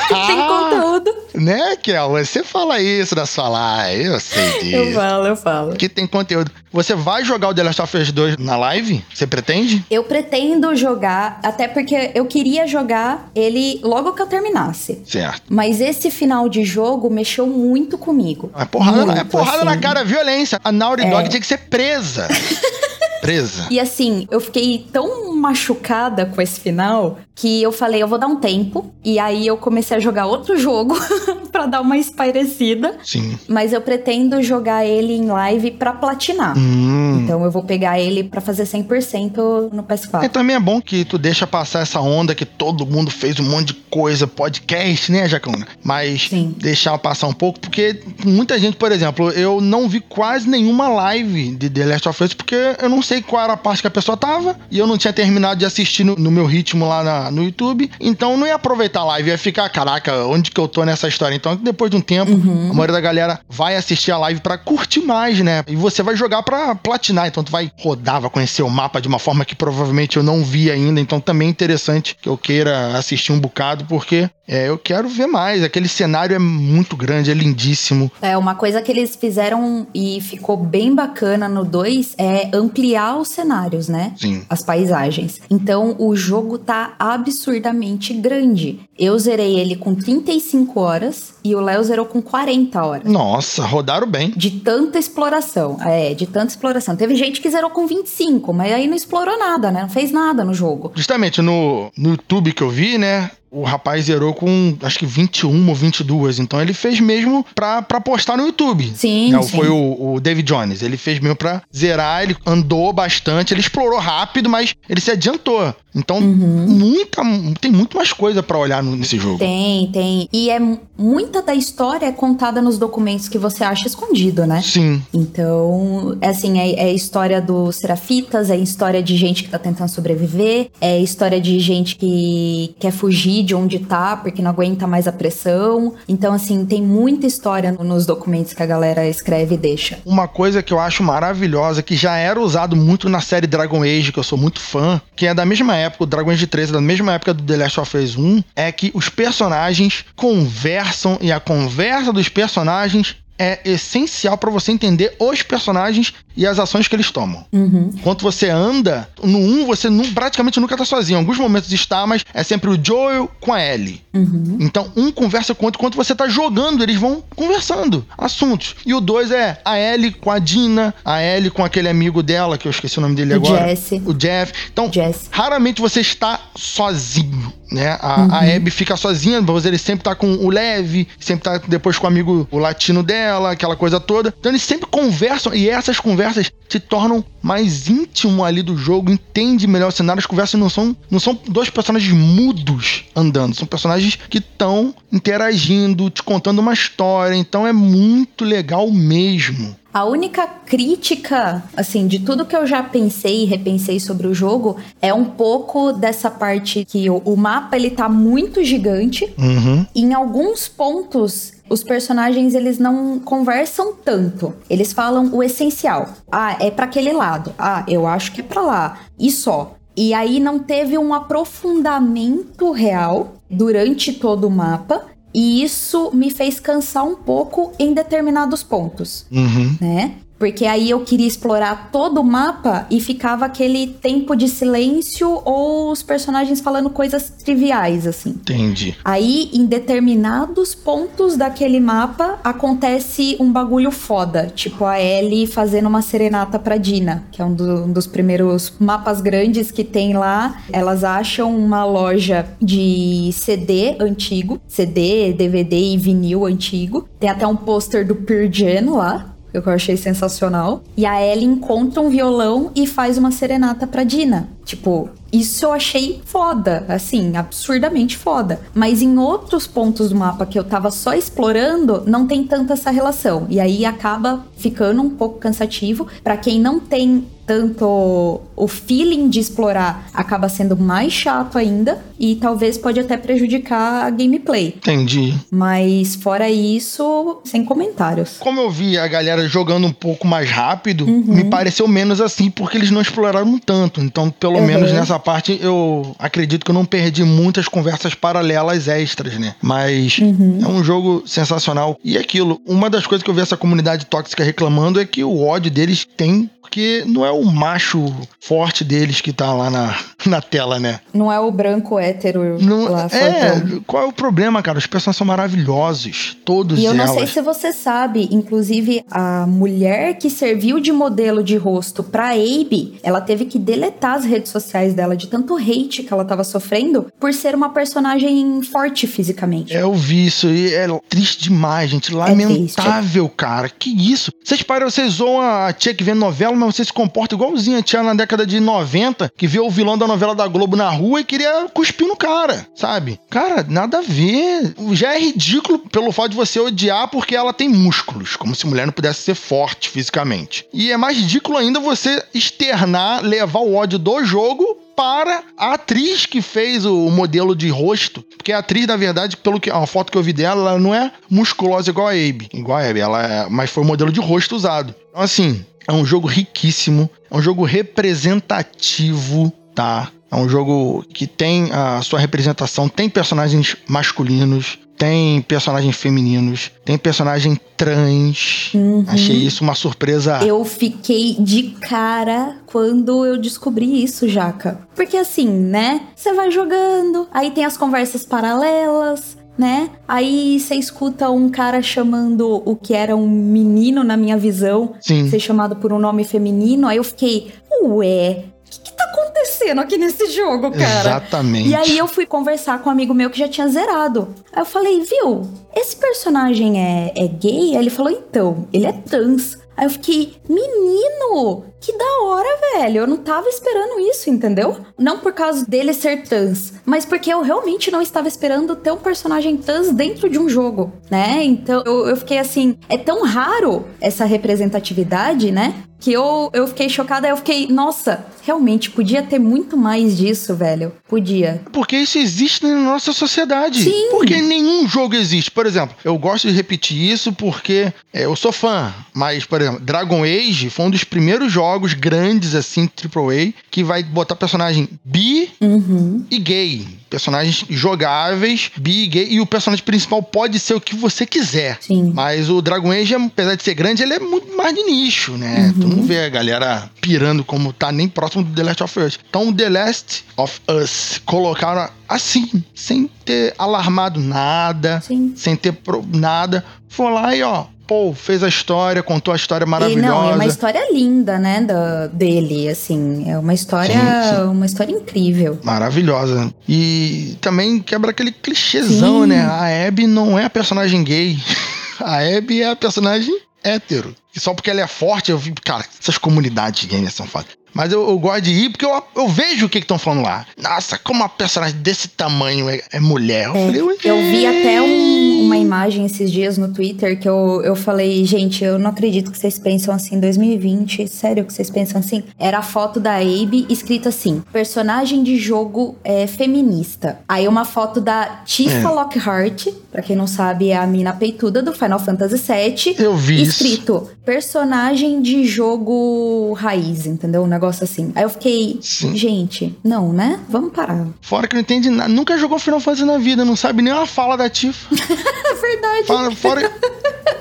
tem conteúdo. Né, Kel? Você fala isso da sua live, eu sei disso. Eu falo, eu falo. Que tem conteúdo. Você vai jogar o The Last of Us 2 na live? Você pretende? Eu pretendo jogar, até porque eu queria jogar ele logo que eu terminasse. Certo. Mas esse final de jogo mexeu muito comigo. É porrada, na, é Muito, porrada na assim. cara, violência. A Naughty É. Dog tinha que ser presa. presa. E assim, eu fiquei tão machucada com esse final que eu falei, eu vou dar um tempo. E aí eu comecei a jogar outro jogo pra dar uma espairecida. Sim. Mas eu pretendo jogar ele em live pra platinar. Hum. Então eu vou pegar ele pra fazer 100% no E PS4. também é bom que tu deixa passar essa onda que todo mundo fez um monte de coisa, podcast, né, Jacona? Mas Sim. deixar passar um pouco, porque muita gente, por exemplo, eu não vi quase nenhuma live de The Last of Us, porque eu não sei qual era a parte que a pessoa tava, e eu não tinha terminado de assistir no, no meu ritmo lá na- no YouTube, então não ia aproveitar a live, ia ficar, caraca, onde que eu tô nessa história? Então, depois de um tempo, a maioria da galera vai assistir a live pra curtir mais, né? E você vai jogar pra platinar, então tu vai rodar, vai conhecer o mapa de uma forma que provavelmente eu não vi ainda, então também é interessante que eu queira assistir um bocado, porque é, eu quero ver mais. Aquele cenário é muito grande, é lindíssimo. É, uma coisa que eles fizeram e ficou bem bacana no 2 é ampliar os cenários, né? Sim. As paisagens. Então o jogo tá absurdamente grande. Eu zerei ele com 35 horas e o Léo zerou com 40 horas. Nossa, rodaram bem. De tanta exploração. É, de tanta exploração. Teve gente que zerou com 25, mas aí não explorou nada, né? Não fez nada no jogo. Justamente no, no YouTube que eu vi, né? O rapaz zerou com acho que 21 ou 22. Então ele fez mesmo pra, pra postar no YouTube. Sim, Né, sim. Foi o, o David Jones. Ele fez mesmo pra zerar, ele andou bastante, ele explorou rápido, mas ele se adiantou. Então, Uhum. muita, tem muito mais coisa pra olhar nesse jogo. Tem, tem. E é mu- muita da história é contada nos documentos que você acha escondido, né? Sim. Então, é assim, é, é a história dos serafitas, é a história de gente que tá tentando sobreviver, é a história de gente que quer fugir de onde tá porque não aguenta mais a pressão. Então, assim, tem muita história no- nos documentos que a galera escreve e deixa. Uma coisa que eu acho maravilhosa, que já era usado muito na série Dragon Age, que eu sou muito fã, que é da mesma época, o Dragon Age 3 é da mesma época do The Last of Us 1, é que os personagens conversam e a conversa dos personagens é essencial pra você entender os personagens e as ações que eles tomam. Uhum. Enquanto você anda, no 1 você nu- praticamente nunca tá sozinho. Em alguns momentos está, mas é sempre o Joel com a Ellie. Uhum. Então, um conversa com o outro enquanto você tá jogando, eles vão conversando assuntos. E o dois é a Ellie com a Dina, a Ellie com aquele amigo dela, que eu esqueci o nome dele O agora. Jesse. O Jeff. Então, Jesse. raramente você está sozinho, né? A, a Abby fica sozinha, mas ele sempre tá com o Lev, sempre tá depois com o amigo o latino dela, aquela coisa toda. Então eles sempre conversam e essas conversas te tornam mais íntimo ali do jogo, entende melhor o cenário. As conversas não são, não são dois personagens mudos andando, são personagens que estão interagindo, te contando uma história. Então é muito legal mesmo. A única crítica, assim, de tudo que eu já pensei e repensei sobre o jogo é um pouco dessa parte que o, o mapa ele tá muito gigante. Uhum. Em alguns pontos, os personagens eles não conversam tanto. Eles falam o essencial. Ah, é pra aquele lado. Ah, eu acho que é pra lá. E só. E aí não teve um aprofundamento real durante todo o mapa. E isso me fez cansar um pouco em determinados pontos Uhum. né? Porque aí eu queria explorar todo o mapa e ficava aquele tempo de silêncio ou os personagens falando coisas triviais, assim. Entendi. Aí, em determinados pontos daquele mapa, acontece um bagulho foda. Tipo a Ellie fazendo uma serenata pra Dina, que é um, do- um dos primeiros mapas grandes que tem lá. Elas acham uma loja de CD antigo, CD, DVD e vinil antigo. Tem até um pôster do Pearl Jam lá. Eu achei sensacional. E a Ellie encontra um violão e faz uma serenata pra Dina. Tipo, isso eu achei foda, assim, absurdamente foda. Mas em outros pontos do mapa que eu tava só explorando, não tem tanta essa relação. E aí acaba ficando um pouco cansativo. Pra quem não tem tanto o feeling de explorar, acaba sendo mais chato ainda. E talvez pode até prejudicar a gameplay. Entendi. Mas fora isso, sem comentários. Como eu vi a galera jogando um pouco mais rápido, Uhum. me pareceu menos assim, porque eles não exploraram tanto. Então, pelo Pelo menos nessa parte eu acredito que eu não perdi muitas conversas paralelas extras, né? Mas Uhum. é um jogo sensacional. E aquilo, uma das coisas que eu vi essa comunidade tóxica reclamando é que o ódio deles tem porque não é o macho forte deles que tá lá na, na tela, né? Não é o branco hétero Não, lá, é, qual é o problema, cara? Os personagens são maravilhosos, todos E eu não sei se você sabe, inclusive a mulher que serviu de modelo de rosto pra Abe, ela teve que deletar as redes sociais dela de tanto hate que ela tava sofrendo por ser uma personagem forte fisicamente. É, eu vi isso e é triste demais, gente. Lamentável, cara. Que isso? Vocês param, vocês zoam a tia que vê novela, mas você se comporta igualzinho a tia na década de 90, que vê o vilão da novela da Globo na rua e queria cuspir no cara, sabe? Cara, nada a ver. Já é ridículo pelo fato de você odiar porque ela tem músculos, como se mulher não pudesse ser forte fisicamente. E é mais ridículo ainda você externar, levar o ódio do jogo para a atriz que fez o modelo de rosto. Porque a atriz, na verdade, pelo que a foto que eu vi dela, ela não é musculosa igual a Abe. Igual a Abe, ela é, mas foi o modelo de rosto usado. Então, assim, é um jogo riquíssimo, é um jogo representativo, tá? É um jogo que tem a sua representação, tem personagens masculinos, tem personagens femininos, tem personagem trans. Uhum. Achei isso uma surpresa. Eu fiquei de cara quando eu descobri isso, Jaca. Porque assim, né? Você vai jogando, aí tem as conversas paralelas, né? Aí você escuta um cara chamando o que era um menino na minha visão, Sim. ser chamado por um nome feminino. Aí eu fiquei, ué, que, que tá acontecendo aqui nesse jogo, cara? Exatamente. E aí eu fui conversar com um amigo meu que já tinha zerado. Aí eu falei, viu, esse personagem é, é gay? Aí ele falou, então, ele é trans. Aí eu fiquei, menino, que da hora, velho. Eu não tava esperando isso, entendeu? Não por causa dele ser trans, mas porque eu realmente não estava esperando ter um personagem trans dentro de um jogo, né? Então eu, eu fiquei assim, é tão raro essa representatividade, né? Que eu, eu fiquei chocada, eu fiquei, nossa, realmente podia ter muito mais disso, velho. Podia. Porque isso existe na nossa sociedade. Sim. Porque nenhum jogo existe. Por exemplo, eu gosto de repetir isso porque é, eu sou fã. Mas, por exemplo, Dragon Age foi um dos primeiros jogos grandes, assim, AAA, que vai botar personagem bi Uhum. e gay. Personagens jogáveis, bi e gay. E o personagem principal pode ser o que você quiser. Sim. Mas o Dragon Age, apesar de ser grande, ele é muito mais de nicho, né? Tu não vê a galera pirando como tá nem próximo do The Last of Us. Então, The Last of Us colocaram assim, sem ter alarmado nada, Sim. sem ter pro- nada. Foi lá e, ó, pô, fez a história, contou a história E maravilhosa. não, é uma história linda, né, da, dele, assim, é uma história, Sim, sim. uma história incrível. Maravilhosa. E também quebra aquele clichêzão, Sim. né? A Abby não é a personagem gay. A Abby é a personagem hétero. E só porque ela é forte, eu vi, cara, essas comunidades gamers são fodas. Mas eu, eu gosto de ir porque eu, eu vejo o que estão falando lá. Nossa, como uma personagem desse tamanho é, é mulher. Eu, É, falei, "Ué, eu vi até um- uma imagem esses dias no Twitter que eu, eu falei, gente, eu não acredito que vocês pensam assim, 2020, sério que vocês pensam assim? Era a foto da Abe escrita assim, personagem de jogo é, feminista. Aí uma foto da Tifa É. Lockhart, pra quem não sabe, é a mina peituda do Final Fantasy VII. Eu vi isso. Escrito, personagem de jogo raiz, entendeu? Um negócio assim. Aí eu fiquei, Sim. gente, não, né? Vamos parar. Fora que não entende nada. Nunca jogou Final Fantasy na vida, não sabe nem uma fala da Tifa. Verdade. Fora, fora-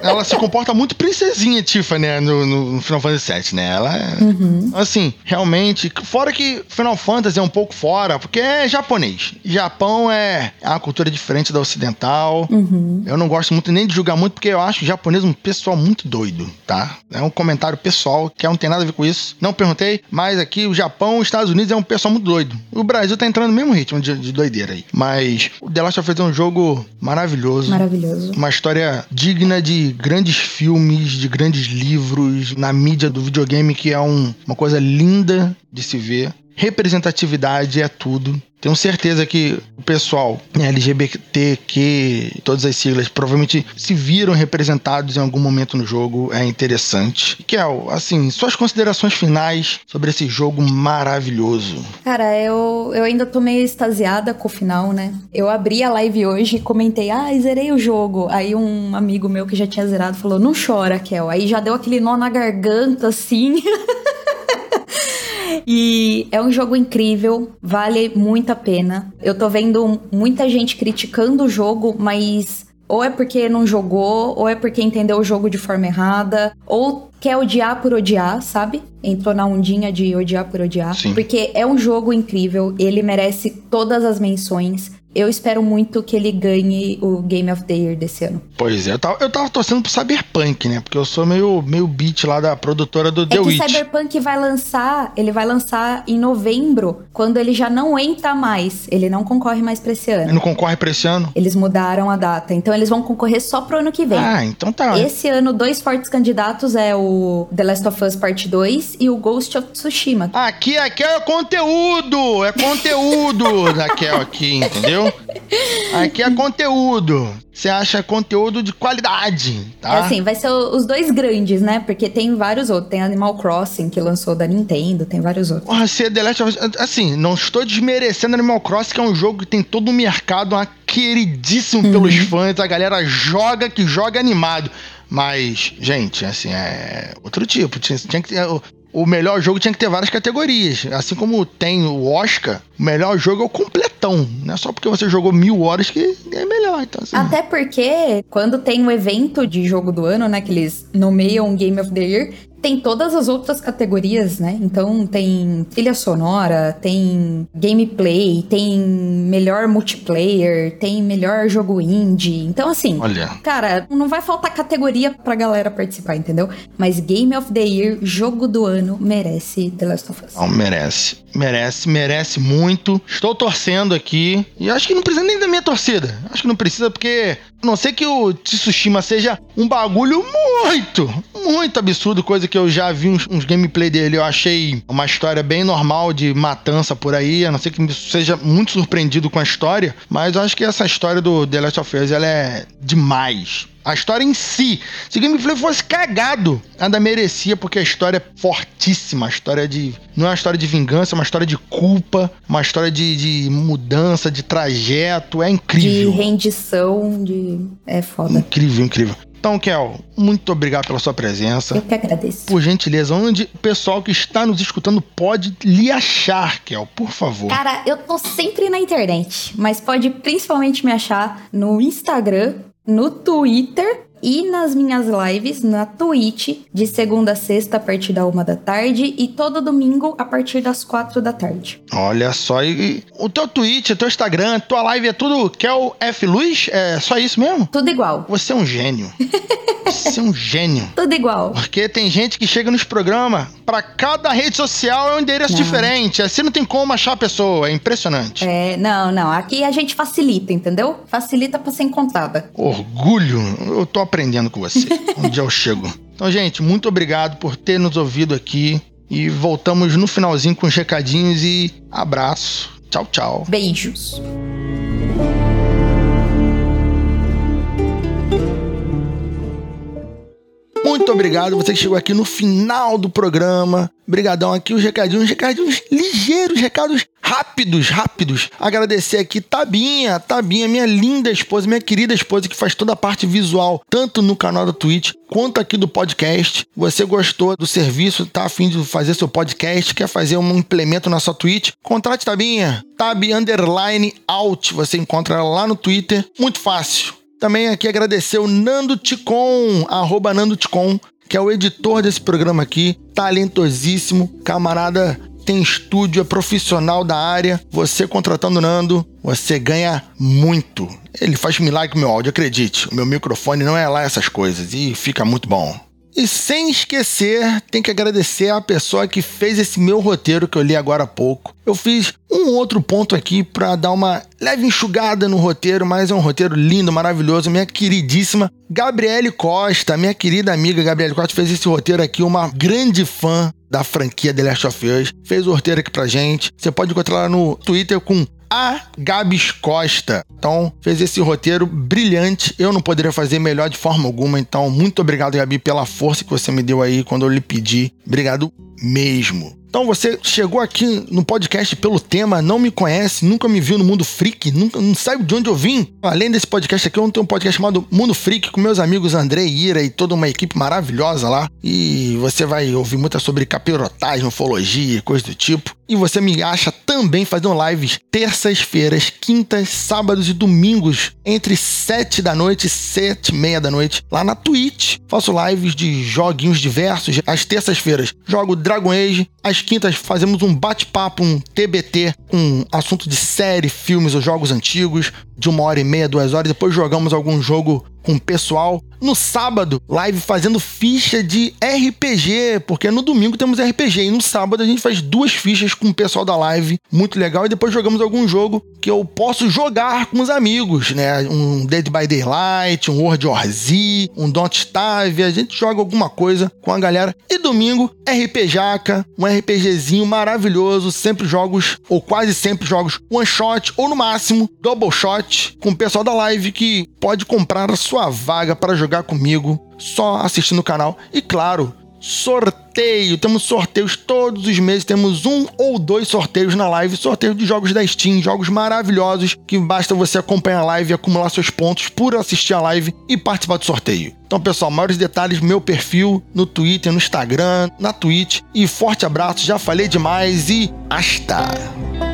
ela se comporta muito princesinha, Tifa, né? No, no- Final Fantasy VII, né? Ela é. Assim, realmente. Fora que Final Fantasy é um pouco fora, porque é japonês. Japão é, é uma cultura diferente da ocidental. Uhum. Eu não gosto muito nem de julgar muito, porque eu acho o japonês um pessoal muito doido, tá? É um comentário pessoal, que não tem nada a ver com isso. Não perguntei, mas aqui o Japão, os Estados Unidos é um pessoal muito doido. O Brasil tá entrando no mesmo ritmo de, de doideira aí. Mas o The Last of Us é um jogo maravilhoso. Maravilhoso. Uma história digna de grandes filmes, de grandes livros, na mídia do videogame, que é um- uma coisa linda de se ver. Representatividade é tudo. Tenho certeza que o pessoal né, LGBTQ, todas as siglas, provavelmente se viram representados em algum momento no jogo. É interessante. Kel, assim, suas considerações finais sobre esse jogo maravilhoso. Cara, eu, eu ainda tô meio extasiada com o final, né? Eu abri a live hoje e comentei, ah, zerei o jogo. Aí um amigo meu que já tinha zerado falou, não chora, Kel. Aí já deu aquele nó na garganta, assim. e é um jogo incrível, vale muito a pena. Eu tô vendo muita gente criticando o jogo, mas ou é porque não jogou, ou é porque entendeu o jogo de forma errada, ou quer odiar por odiar, sabe? Entrou na ondinha de odiar por odiar. Sim. Porque é um jogo incrível, ele merece todas as menções. Eu espero muito que ele ganhe o Game of the Year desse ano. Pois é, eu tava, eu tava torcendo pro Cyberpunk, né? Porque eu sou meio, meio beat lá da produtora do The é Witch. Cyberpunk vai lançar, ele vai lançar em novembro, quando ele já não entra mais. Ele não concorre mais pra esse Ele ano. não concorre pra esse ano? Eles mudaram a data, então eles vão concorrer só pro ano que vem. Ah, então tá. Esse ano, dois fortes candidatos é o The Last of Us Part 2 e o Ghost of Tsushima. Aqui, aqui é conteúdo! É conteúdo da Kel aqui, entendeu? Aqui é conteúdo. Você acha conteúdo de qualidade, tá? É assim, vai ser o- os dois grandes, né? Porque tem vários outros. Tem Animal Crossing, que lançou da Nintendo, tem vários outros. Porra, se The Last of Us... Assim, não estou desmerecendo Animal Crossing, que é um jogo que tem todo um mercado, uma queridíssimo pelos fãs, a galera joga que joga animado. Mas, gente, assim, é outro tipo. Tinha, tinha que ter... O, o melhor jogo tinha que ter várias categorias. Assim como tem o Oscar, o melhor jogo é o completão. Não é só porque você jogou mil horas que é melhor. Então, assim, Até porque, quando tem um evento de jogo do ano, né? Que eles nomeiam Game of the Year, tem todas as outras categorias, né? Então tem trilha sonora, tem gameplay, tem melhor multiplayer, tem melhor jogo indie. Então, assim, olha... Cara, não vai faltar categoria pra galera participar, entendeu? Mas Game of the Year, jogo do ano, merece The Last of Us. Não, merece. Merece, merece muito. Estou torcendo aqui. E acho que não precisa nem da minha torcida. Acho que não precisa, porque. A não ser que o Tsushima seja um bagulho muito, muito absurdo, coisa que eu já vi uns, uns gameplay dele. Eu achei uma história bem normal de matança por aí. A não ser que seja muito surpreendido com a história. Mas eu acho que essa história do The Last of Us ela é demais. A história em si. Se o gameplay fosse cagado, ainda merecia, porque a história é fortíssima. A história de. Não é uma história de vingança, é uma história de culpa, uma história de, de mudança, de trajeto. É De incrível. rendição, de. É foda. Incrível, incrível. Então, Kel, muito obrigado pela sua presença. Eu que agradeço. Por gentileza, onde o pessoal que está nos escutando pode lhe achar, Kel, por favor. Cara, eu tô sempre na internet, mas pode principalmente me achar no Instagram, no Twitter e nas minhas lives na Twitch, de segunda a sexta a partir da uma da tarde e todo domingo a partir das quatro da tarde. Olha só, e o teu Twitch, o teu Instagram, tua live é tudo Kel F. Luz? É só isso mesmo? Tudo igual. Você é um gênio. Você é um gênio. Tudo igual. Porque tem gente que chega nos programas, pra cada rede social é um endereço Não. diferente. Assim não tem como achar a pessoa. É impressionante. É, não, não. Aqui a gente facilita, entendeu? Facilita pra ser encontrada. Orgulho. Eu tô aprendendo com você. Um dia eu chego. Então, gente, muito obrigado por ter nos ouvido aqui. E voltamos no finalzinho com os recadinhos e abraço. Tchau, tchau. Beijos. Muito obrigado você que chegou aqui no final do programa. Brigadão aqui os recadinhos, recadinhos ligeiros, recados rápidos, rápidos. Agradecer aqui Tabinha, Tabinha, minha linda esposa, minha querida esposa que faz toda a parte visual, tanto no canal da Twitch quanto aqui do podcast. Você gostou do serviço, tá afim de fazer seu podcast, quer fazer um implemento na sua Twitch? Contrate Tabinha, Tab underline out. Você encontra ela lá no Twitter, muito fácil. Também aqui agradecer o Nando Ticon, arroba Nando Ticon, que é o editor desse programa aqui, talentosíssimo, camarada tem estúdio, é profissional da área. Você contratando o Nando, você ganha muito. Ele faz milagre com meu áudio, acredite. O meu microfone não é lá essas coisas e fica muito bom. E sem esquecer, tem que agradecer a pessoa que fez esse meu roteiro que eu li agora há pouco. Eu fiz um outro ponto aqui para dar uma leve enxugada no roteiro, mas é um roteiro lindo, maravilhoso. Minha queridíssima Gabriele Costa, minha querida amiga Gabriele Costa, fez esse roteiro aqui, uma grande fã da franquia The Last of Us. Fez o roteiro aqui pra gente. Você pode encontrar ela no Twitter com a Gabs Costa. Então, fez esse roteiro brilhante. Eu não poderia fazer melhor de forma alguma. Então, muito obrigado, Gabi, pela força que você me deu aí quando eu lhe pedi. Obrigado mesmo. Então você chegou aqui no podcast pelo tema, não me conhece, nunca me viu no Mundo Freak, nunca, não sabe de onde eu vim. Além desse podcast aqui, eu tenho um podcast chamado Mundo Freak com meus amigos André e Ira e toda uma equipe maravilhosa lá. E você vai ouvir muito sobre capirotagem, ufologia, coisa do tipo. E você me acha também fazendo lives terças-feiras, quintas, sábados e domingos, entre 7 da noite e 7 e meia da noite, lá na Twitch. Faço lives de joguinhos diversos. Às terças-feiras jogo Dragon Age. Às quintas fazemos um bate-papo, um TBT, um assunto de série, filmes ou jogos antigos, de uma hora e meia, duas horas. Depois jogamos algum jogo com o pessoal. No sábado, live fazendo ficha de RPG, porque no domingo temos RPG e no sábado a gente faz duas fichas com o pessoal da live, muito legal. E depois jogamos algum jogo que eu posso jogar com os amigos, né? Um Dead by Daylight, um World War Z, um Don't Starve. A gente joga alguma coisa com a galera. E domingo, RPJaca, um RPGzinho maravilhoso, sempre jogos, ou quase sempre jogos one shot, ou no máximo double shot, com o pessoal da live que pode comprar a sua vaga para jogar comigo só assistindo o canal. E claro, sorteio. Temos sorteios todos os meses. Temos um ou dois sorteios na live. Sorteio de jogos da Steam, jogos maravilhosos que basta você acompanhar a live e acumular seus pontos por assistir a live e participar do sorteio. Então, pessoal, maiores detalhes, meu perfil no Twitter, no Instagram, na Twitch. E forte abraço, já falei demais e hasta!